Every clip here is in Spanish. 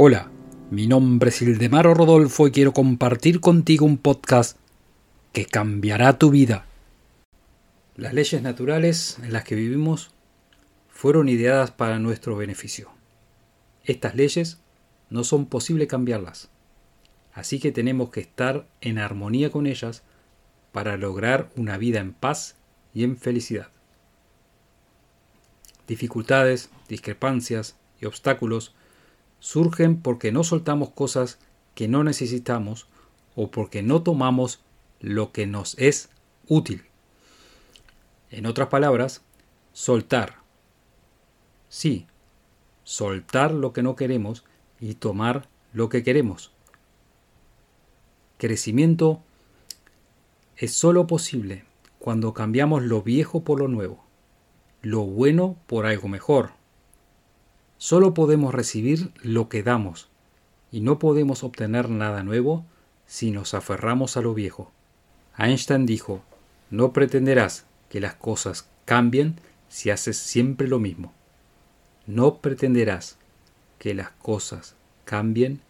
Hola, mi nombre es Ildemaro Rodolfo y quiero compartir contigo un podcast que cambiará tu vida. Las leyes naturales en las que vivimos fueron ideadas para nuestro beneficio. Estas leyes no son posible cambiarlas, así que tenemos que estar en armonía con ellas para lograr una vida en paz y en felicidad. Dificultades, discrepancias y obstáculos surgen porque no soltamos cosas que no necesitamos o porque no tomamos lo que nos es útil. En otras palabras, soltar. Sí, soltar lo que no queremos y tomar lo que queremos. Crecimiento es sólo posible cuando cambiamos lo viejo por lo nuevo, lo bueno por algo mejor, Solo podemos recibir lo que damos, y no podemos obtener nada nuevo si nos aferramos a lo viejo. Einstein dijo, no pretenderás que las cosas cambien si haces siempre lo mismo. No pretenderás que las cosas cambien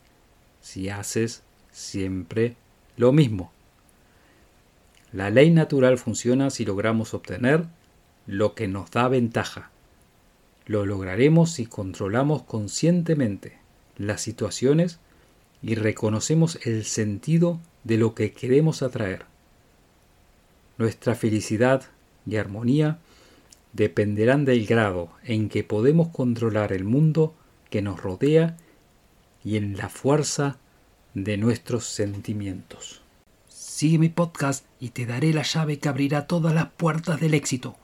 si haces siempre lo mismo. La ley natural funciona si logramos obtener lo que nos da ventaja lo lograremos si controlamos conscientemente las situaciones y reconocemos el sentido de lo que queremos atraer. Nuestra felicidad y armonía dependerán del grado en que podemos controlar el mundo que nos rodea y en la fuerza de nuestros sentimientos. Sigue mi podcast y te daré la llave que abrirá todas las puertas del éxito.